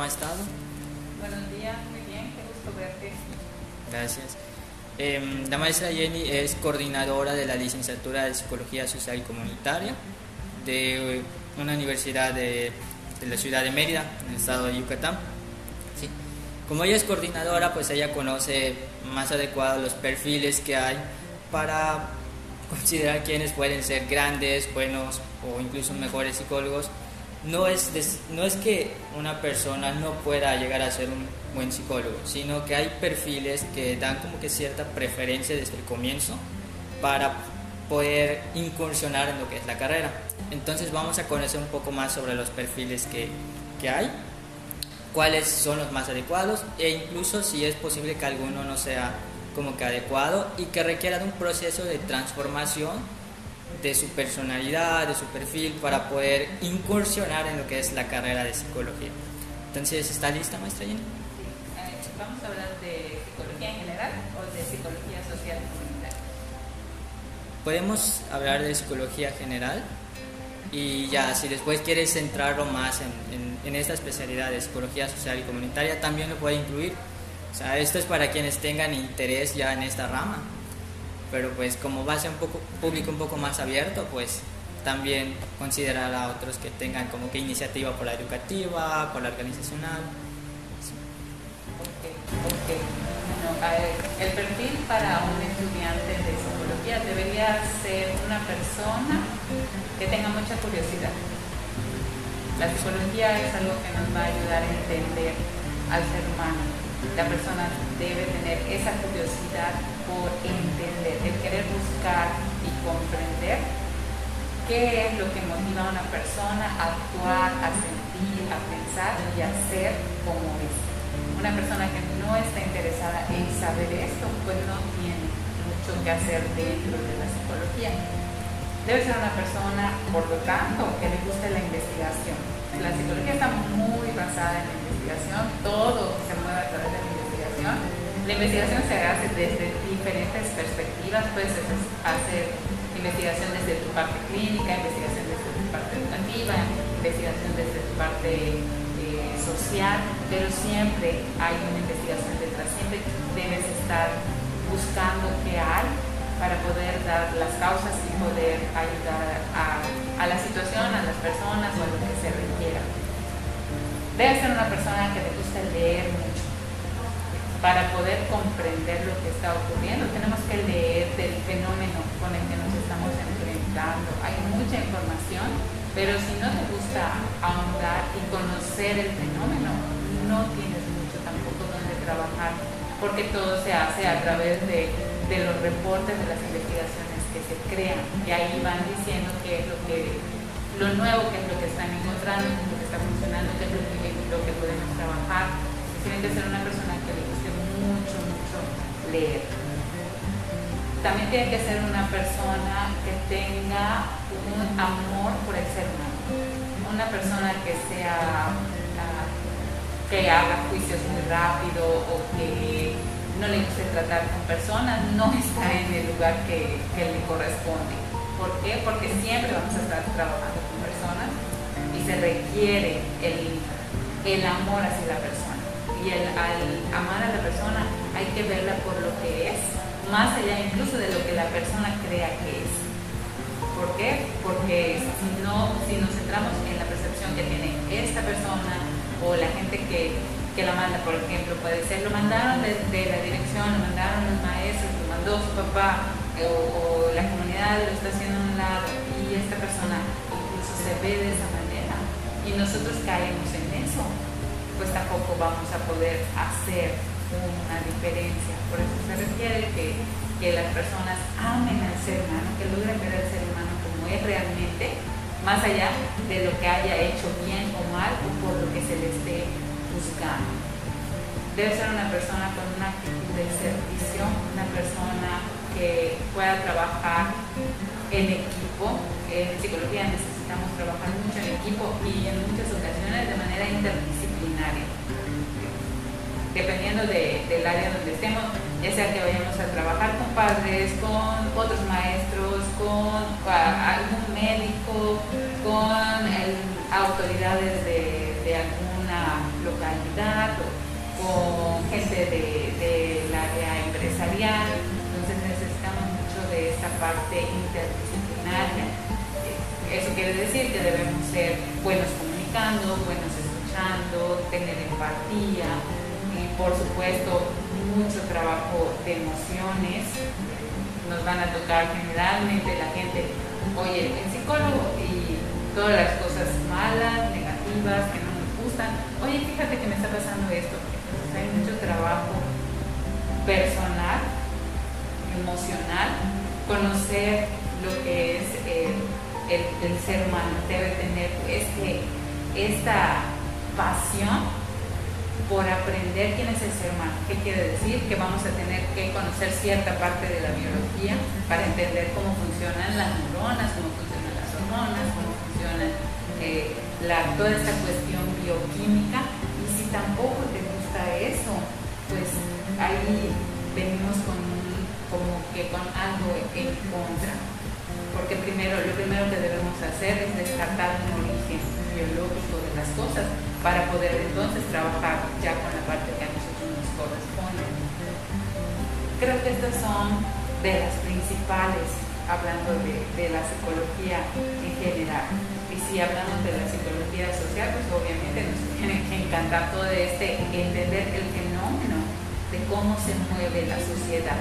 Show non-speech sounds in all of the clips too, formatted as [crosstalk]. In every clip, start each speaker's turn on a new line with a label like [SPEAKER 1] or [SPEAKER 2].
[SPEAKER 1] ¿cómo ha estado?
[SPEAKER 2] Buenos días, muy bien, qué gusto verte.
[SPEAKER 1] Gracias. Em, la maestra Jenny es coordinadora de la licenciatura de Psicología Social y Comunitaria de una universidad de, de la ciudad de Mérida, en el estado de Yucatán. Sí. Como ella es coordinadora, pues ella conoce más adecuados los perfiles que hay para considerar quiénes pueden ser grandes, buenos o incluso mejores psicólogos. No es, no es que una persona no pueda llegar a ser un buen psicólogo, sino que hay perfiles que dan como que cierta preferencia desde el comienzo para poder incursionar en lo que es la carrera. Entonces vamos a conocer un poco más sobre los perfiles que, que hay, cuáles son los más adecuados e incluso si es posible que alguno no sea como que adecuado y que requiera de un proceso de transformación de su personalidad, de su perfil, para poder incursionar en lo que es la carrera de psicología. Entonces, ¿está lista, maestra Jenny?
[SPEAKER 2] Sí, eh, vamos a hablar de psicología en general o de psicología social comunitaria.
[SPEAKER 1] Podemos hablar de psicología general y ya, si después quieres centrarlo más en, en, en esta especialidad de psicología social y comunitaria, también lo puede incluir. O sea, esto es para quienes tengan interés ya en esta rama pero pues como va a ser un poco, público un poco más abierto, pues también considerar a otros que tengan como que iniciativa por la educativa, por la organizacional.
[SPEAKER 2] Sí. Okay, el perfil para un estudiante de psicología debería ser una persona que tenga mucha curiosidad. La psicología es algo que nos va a ayudar a entender al ser humano. La persona debe tener esa curiosidad por entender, el querer buscar y comprender qué es lo que motiva a una persona a actuar, a sentir, a pensar y a ser como es. Una persona que no está interesada en saber esto, pues no tiene mucho que hacer dentro de la psicología. Debe ser una persona, por lo tanto, que le guste la investigación. La psicología está muy basada en la investigación, todo se mueve a través de la investigación. La investigación se hace desde diferentes perspectivas, puedes hacer investigación desde tu parte clínica, investigación desde tu parte educativa, investigación desde tu parte eh, social, pero siempre hay una investigación detrás, siempre debes estar buscando qué hay para poder dar las causas y poder ayudar a, la situación, a las personas o a lo que se requiera. Debe ser una persona que le guste leer mucho para poder comprender lo que está ocurriendo. Tenemos que leer del fenómeno con el que nos estamos enfrentando. Hay mucha información, pero si no te gusta ahondar y conocer el fenómeno, no tienes mucho tampoco donde trabajar, porque todo se hace a través de, de los reportes, de las investigaciones que se crean. Y ahí van diciendo qué es lo que lo nuevo, qué es lo que están encontrando, qué es lo que está funcionando, qué es lo que, lo que podemos trabajar. Tienen que ser una persona que le guste mucho, mucho leer. También tiene que ser una persona que tenga un amor por el ser humano. Una persona que sea que haga juicios muy rápido o que no le guste tratar con personas, no está en el lugar que, le corresponde. ¿Por qué? Porque siempre vamos a estar trabajando con personas y se requiere el, el amor hacia la persona y el, al amar a la persona hay que verla por lo que es, más allá incluso de lo que la persona crea que es. ¿Por qué? Porque si, no, si nos centramos en la percepción que tiene esta persona o la gente que, la manda, por ejemplo, puede ser, lo mandaron de, de, la dirección, lo mandaron los maestros, lo mandó su papá o, o la comunidad lo está haciendo a un lado y esta persona incluso se ve de esa manera y nosotros caemos en eso pues tampoco vamos a poder hacer una diferencia. Por eso se requiere que, que las personas amen al ser humano, que logren ver al ser humano como es realmente, más allá de lo que haya hecho bien o mal o por lo que se le esté juzgando. Debe ser una persona con una actitud de servicio, una persona que pueda trabajar en equipo. En psicología necesitamos trabajar mucho en equipo y en muchas ocasiones de manera interdisciplinaria Dependiendo de, del área donde estemos, ya sea que vayamos a trabajar con padres, con otros maestros, con algún médico, con autoridades de, de alguna localidad o con gente del área empresarial. Entonces necesitamos mucho de esta parte interdisciplinaria. Eso quiere decir que debemos ser buenos comunicando, buenos escuchando, tener empatía y por supuesto mucho trabajo de emociones. Nos van a tocar generalmente la gente, oye, el psicólogo y todas las cosas malas, negativas, que no Oye, fíjate que me está pasando esto. Entonces hay mucho trabajo personal, emocional, conocer lo que es el, el ser humano. Debe tener este, esta pasión por aprender quién es el ser humano. ¿Qué quiere decir? Que vamos a tener que conocer cierta parte de la biología para entender cómo funcionan las neuronas, cómo funcionan las hormonas, cómo funciona eh, toda esta cuestión bioquímica. Y si tampoco te gusta eso, pues ahí venimos con, como que con algo en contra. Porque primero, lo primero que debemos hacer es descartar un origen biológico de las cosas para poder entonces trabajar ya con la parte que a nosotros nos corresponde. Creo que estas son de las principales, hablando de, la psicología en general. Si hablamos de la psicología social, pues obviamente nos tiene que encantar todo este, entender el fenómeno de cómo se mueve la sociedad,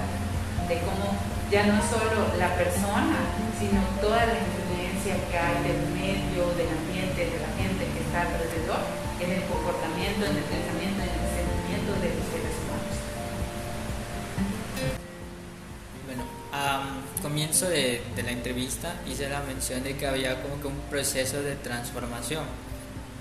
[SPEAKER 2] de cómo ya no solo la persona, sino toda la influencia que hay del medio, del ambiente, de la gente que está alrededor, en el comportamiento, en el
[SPEAKER 1] comienzo de, la entrevista hice la mención de que había como que un proceso de transformación.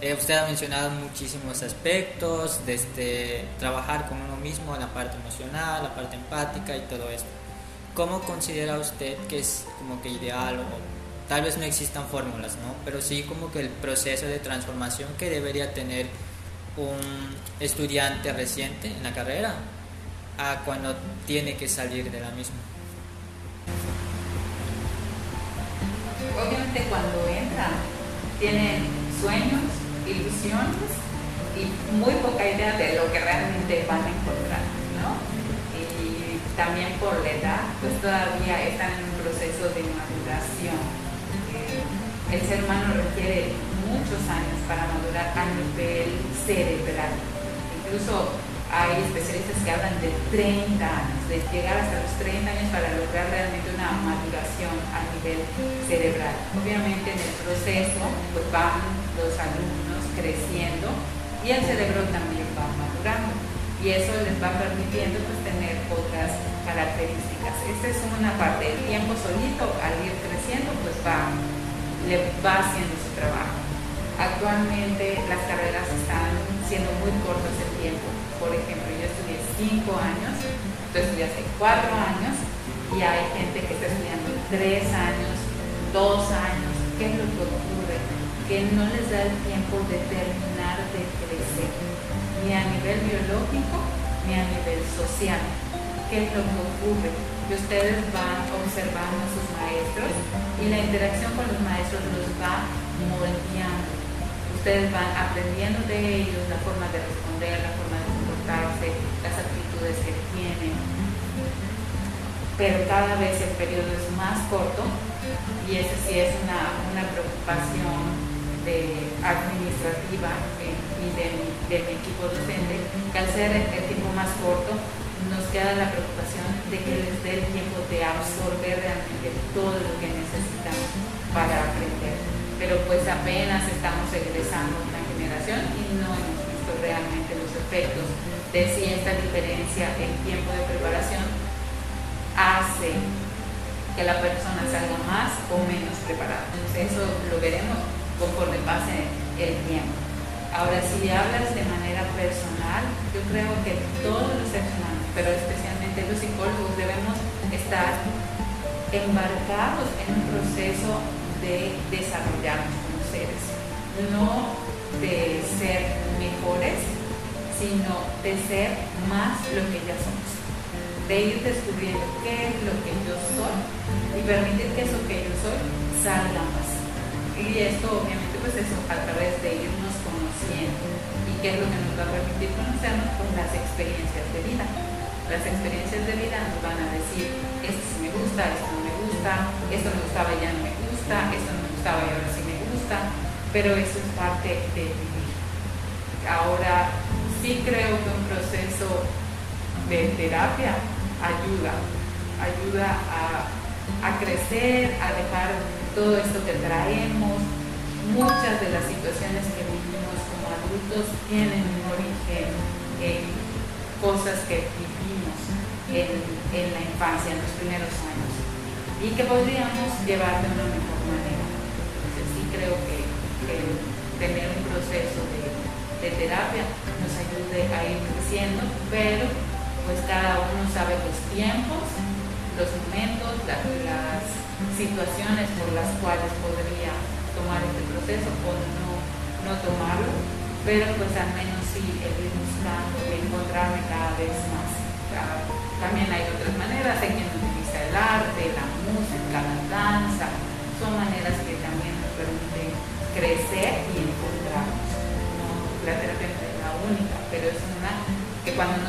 [SPEAKER 1] Eh, usted ha mencionado muchísimos aspectos, desde trabajar con uno mismo, la parte emocional, la parte empática y todo esto. ¿Cómo considera usted que es como que ideal o tal vez no existan fórmulas, ¿no? Pero sí como que el proceso de transformación que debería tener un estudiante reciente en la carrera a cuando tiene que salir de la misma.
[SPEAKER 2] Cuando entra tiene sueños, ilusiones y muy poca idea de lo que realmente van a encontrar, ¿no? Y también por la edad, pues todavía están en un proceso de maduración el ser humano requiere muchos años para madurar a nivel cerebral. Incluso hay especialistas que hablan de 30 años, de llegar hasta los 30 años para lograr realmente una maduración a nivel cerebral. Obviamente en el proceso pues van los alumnos creciendo y el cerebro también va madurando y eso les va permitiendo pues tener otras características. Esta es una parte, el tiempo solito al ir creciendo pues va le va haciendo su trabajo. Actualmente las carreras están siendo muy cortas el tiempo. Por ejemplo, yo estudié cinco años, tú estudiaste cuatro años y hay gente que está estudiando tres años, dos años. ¿Qué es lo que ocurre? Que no les da el tiempo de terminar de crecer, ni a nivel biológico ni a nivel social. ¿Qué es lo que ocurre? que ustedes van observando a sus maestros y la interacción con los maestros los va moldeando. Ustedes van aprendiendo de ellos la forma de responder, la forma de las actitudes que tienen. Pero cada vez el periodo es más corto y esa sí es una, preocupación de administrativa y de, de, mi equipo docente, que al ser el tiempo más corto, nos queda la preocupación de que les dé el tiempo de absorber realmente todo lo que necesitan para aprender. Pero pues apenas estamos egresando una generación y no efectos de si esta diferencia en tiempo de preparación hace que la persona salga más o menos preparada. eso lo veremos conforme pase el tiempo. Ahora, si hablas de manera personal, yo creo que todos los seres humanos pero especialmente los psicólogos debemos estar embarcados en un proceso de desarrollarnos como seres, no de ser mejores, sino de ser más lo que ya somos, de ir descubriendo qué es lo que yo soy y permitir que eso que yo soy salga más. Y esto obviamente pues eso a través de irnos conociendo. ¿Y qué es lo que nos va a permitir conocernos? Pues las experiencias de vida. Las experiencias de vida nos van a decir, esto sí me gusta, esto no me gusta, esto me gustaba y ya no me gusta, esto no me gustaba y ahora sí me gusta, pero eso es parte de vivir. Ahora, sí creo que un proceso de terapia ayuda, ayuda a, crecer, a dejar todo esto que traemos. Muchas de las situaciones que vivimos como adultos tienen un origen en cosas que vivimos en, en la infancia, en los primeros años, y que podríamos llevar de una mejor manera. Entonces sí creo que, tener un proceso de, de terapia nos ayude a ir creciendo, pero pues cada uno sabe los tiempos, los momentos, las situaciones por las cuales podría tomar este proceso o no, no tomarlo, pero pues al menos sí el ir buscando, encontrarme cada vez más. también hay otras maneras, hay quien utiliza el arte, la música,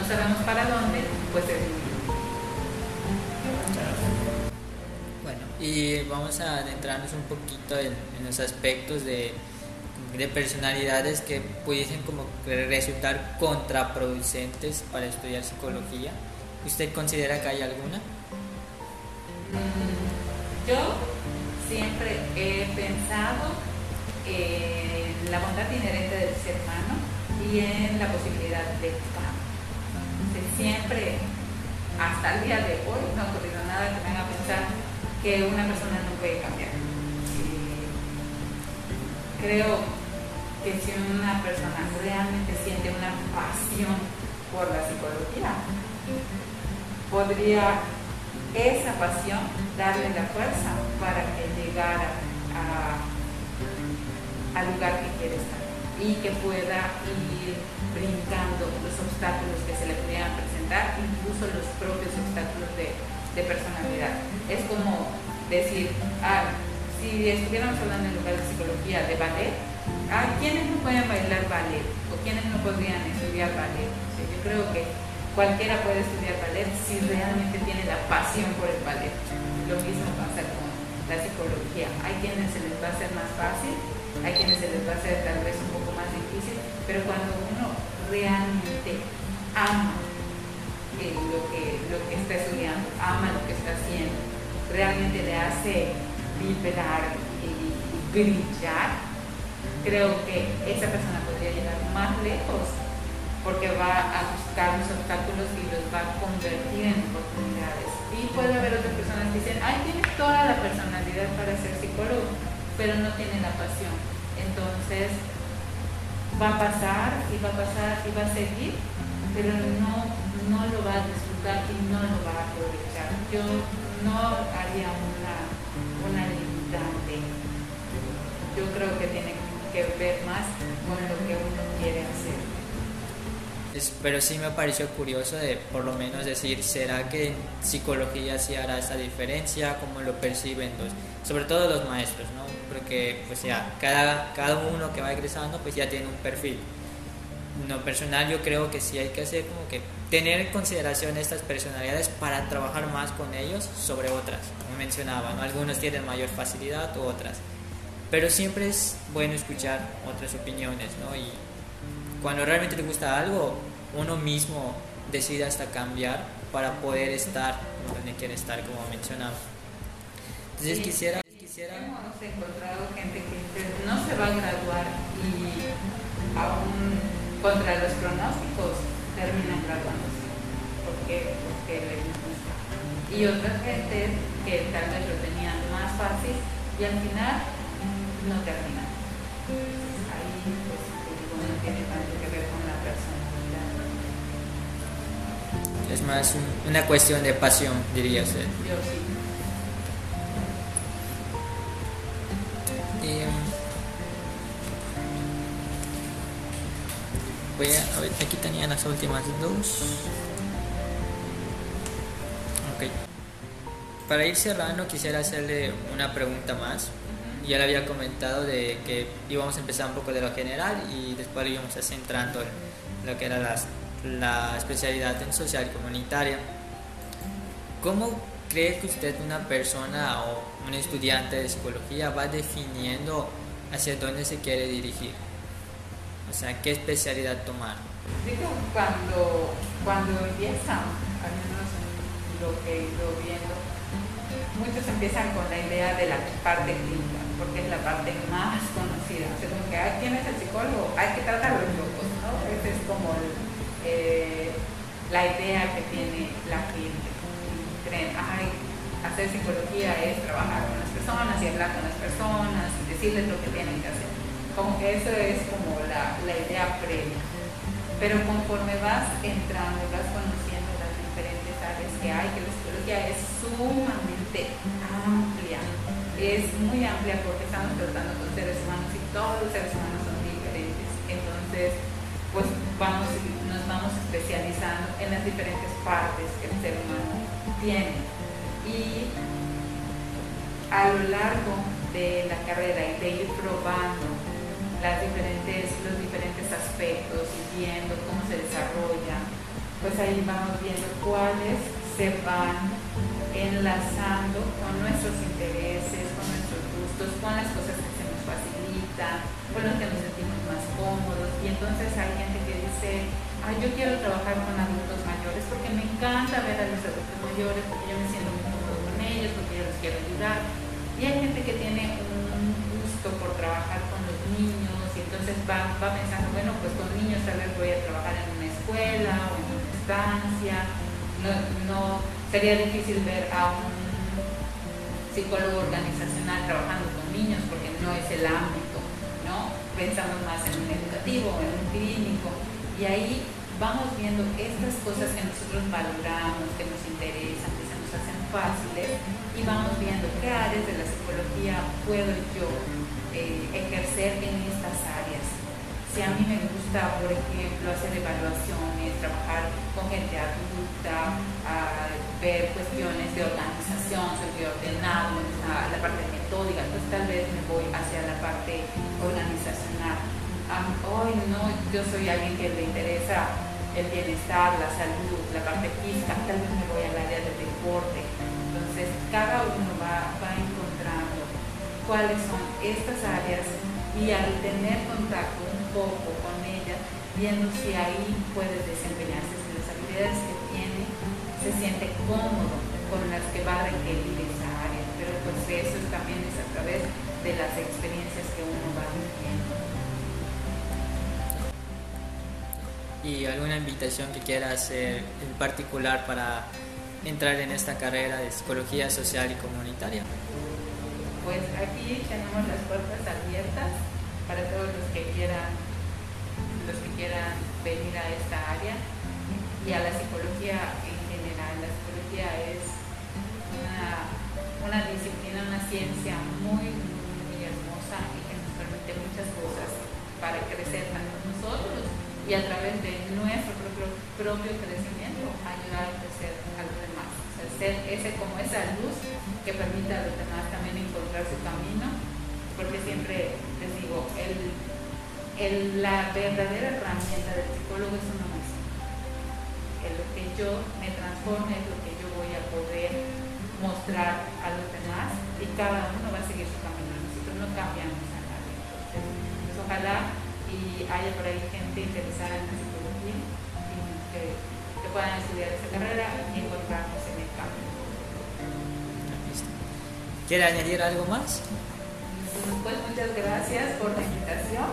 [SPEAKER 2] sabemos para dónde, pues es
[SPEAKER 1] y vamos a adentrarnos un poquito en, los aspectos de, de, personalidades que pudiesen como resultar contraproducentes para estudiar psicología. ¿Usted considera que hay alguna?
[SPEAKER 2] Mm, yo siempre he pensado en la bondad inherente del ser humano y en la posibilidad de cambio. Siempre, hasta el día de hoy, no ha ocurrido nada que me haga pensar que una persona no puede cambiar. creo que si una persona realmente siente una pasión por la psicología, podría esa pasión darle la fuerza para que llegara al lugar que quiere estar y que pueda ir brincando los obstáculos que se le pudieran presentar, incluso los propios obstáculos de personalidad. Es como decir, ah, si estuviéramos hablando en lugar de psicología de ballet, ah, ¿quiénes no pueden bailar ballet? ¿O quiénes no podrían estudiar ballet? yo creo que cualquiera puede estudiar ballet si realmente tiene la pasión por el ballet. Lo mismo pasa con la psicología. Hay quienes se les va a hacer más fácil, hay quienes se les va a hacer tal vez un poco pero cuando uno realmente ama lo, que, lo que está estudiando, ama lo que está haciendo, realmente le hace vibrar y, brillar, creo que esa persona podría llegar más lejos porque va a buscar los obstáculos y los va a convertir en oportunidades. Y puede haber otras personas que dicen, ay, tiene toda la personalidad para ser psicólogo, pero no tiene la pasión. Entonces, va a pasar y va a pasar y va a seguir, pero no no lo va a disfrutar y no lo va a aprovechar. Yo no haría una, una limitante. Yo creo que tiene que ver más con lo que uno quiere hacer.
[SPEAKER 1] Pero sí me pareció curioso de por lo menos decir, ¿será que en psicología sí hará esa diferencia? ¿Cómo lo perciben los, sobre todo los maestros, ¿no? Porque pues ya cada, cada uno que va egresando pues ya tiene un perfil no personal yo creo que sí hay que hacer como que tener en consideración estas personalidades para trabajar más con ellos sobre otras, como mencionaba, ¿no? algunos tienen mayor facilidad u otras, pero siempre es bueno escuchar otras opiniones, ¿no? Cuando realmente te gusta algo, uno mismo decide hasta cambiar para poder estar donde quiere estar, como mencionaba. Entonces quisiera, quisiera...
[SPEAKER 2] Hemos encontrado gente que no se va a graduar y aún contra los pronósticos terminan graduándose porque, porque les gusta. Y otras gente que tal vez lo tenían más fácil y al final no terminan. Ahí pues no tiene tanto que ver con la personalidad.
[SPEAKER 1] Es más una cuestión de pasión, diría usted.
[SPEAKER 2] Yo sí.
[SPEAKER 1] voy a, ver, aquí tenía las últimas dos. Ok. Para ir cerrando quisiera hacerle una pregunta más ya le había comentado de que íbamos a empezar un poco de lo general y después íbamos a centrando en lo que era la especialidad en social y comunitaria. ¿Cómo cree que usted una persona o un estudiante de psicología va definiendo hacia dónde se quiere dirigir? O sea, ¿qué especialidad tomar?
[SPEAKER 2] Digo, cuando, cuando empiezan, al menos lo que he ido viendo, muchos empiezan con la idea de la parte clínica, porque es la parte más conocida. O sea, como que, ¿quién es el psicólogo? Hay que tratar a los locos, ¿no? Esa es como eh, la idea que tiene la gente. Creen, ay, hacer psicología es trabajar con las personas y hablar con las personas y decirles lo que tienen que hacer. Como que eso es como la, la idea previa. Pero conforme vas entrando, vas conociendo las diferentes áreas que hay, que la psicología es sumamente amplia. Es muy amplia porque estamos tratando con seres humanos y todos los seres humanos son diferentes. Entonces, pues vamos, nos vamos especializando en las diferentes partes que el ser humano tiene. Y a lo largo de la carrera y de ir probando las diferentes, los diferentes aspectos y viendo cómo se desarrolla, pues ahí vamos viendo cuáles se van enlazando con nuestros intereses, con nuestros gustos, con las cosas que se nos facilitan, con los que nos sentimos más cómodos. Y entonces hay gente que dice, ay, yo quiero trabajar con adultos mayores porque me encanta ver a los adultos mayores, porque yo me siento muy cómodo con ellos, porque yo los quiero ayudar. Y hay gente que tiene un gusto por trabajar con los niños y entonces va, va pensando, bueno, pues con niños tal vez voy a trabajar en una escuela o en una estancia. No, no sería difícil ver a un psicólogo organizacional trabajando con niños porque no es el ámbito, ¿no? Pensamos más en un educativo, en un clínico, y ahí vamos viendo estas cosas que nosotros valoramos, que nos interesan, que se nos hacen fáciles, y vamos viendo qué áreas de la psicología puedo yo eh, ejercer en estas áreas si a mí me gusta, por ejemplo, hacer evaluaciones, trabajar con gente adulta, ver cuestiones de organización, soy ordenado, la, parte metódica, pues tal vez me voy hacia la parte organizacional. hoy no, yo soy alguien que le interesa el bienestar, la salud, la parte física, tal vez me voy al área del deporte. Entonces, cada uno va, va encontrando cuáles son estas áreas y al tener contacto un poco con ella, viendo si ahí puede desempeñarse, si las habilidades que tiene se siente cómodo con las que va a requerir esa área. Pero pues eso también es a través de las experiencias que uno va viviendo.
[SPEAKER 1] ¿Y alguna invitación que quiera hacer en particular para entrar en esta carrera de psicología social y comunitaria?
[SPEAKER 2] Pues aquí tenemos las puertas abiertas para todos los que quieran, los que quieran venir a esta área y a la psicología en general. La psicología es una, disciplina, una ciencia muy, muy hermosa y que nos permite muchas cosas para crecer tanto nosotros y a través de nuestro propio, propio crecimiento ayudar a crecer a los demás. O sea, ser ese, como esa luz que permita a los demás también encontrar porque siempre les digo, el, la verdadera herramienta del psicólogo es uno mismo. Que lo que yo me transforme es lo que yo voy a poder mostrar a los demás y cada uno va a seguir su camino. Nosotros no cambiamos a nadie. Entonces, pues ojalá y haya por ahí gente interesada en la psicología y que, que puedan estudiar esa carrera y encontrarnos en el camino.
[SPEAKER 1] ¿Quiere añadir algo más?
[SPEAKER 2] Pues muchas gracias por la invitación.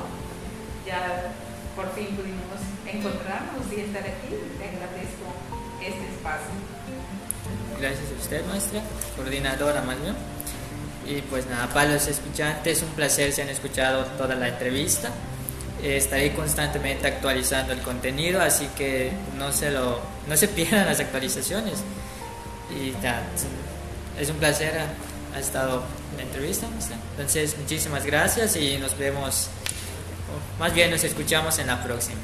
[SPEAKER 2] Ya por fin pudimos encontrarnos y estar aquí. Te agradezco este espacio.
[SPEAKER 1] Gracias a usted, maestra, coordinadora más bien. Y pues nada, para los escuchantes, un placer si han escuchado toda la entrevista. estaré constantemente actualizando el contenido, así que no se, lo, no se [laughs] pierdan las actualizaciones. Y ya, es un placer ha estado la entrevista. Entonces, muchísimas gracias y nos vemos, más bien nos escuchamos en la próxima.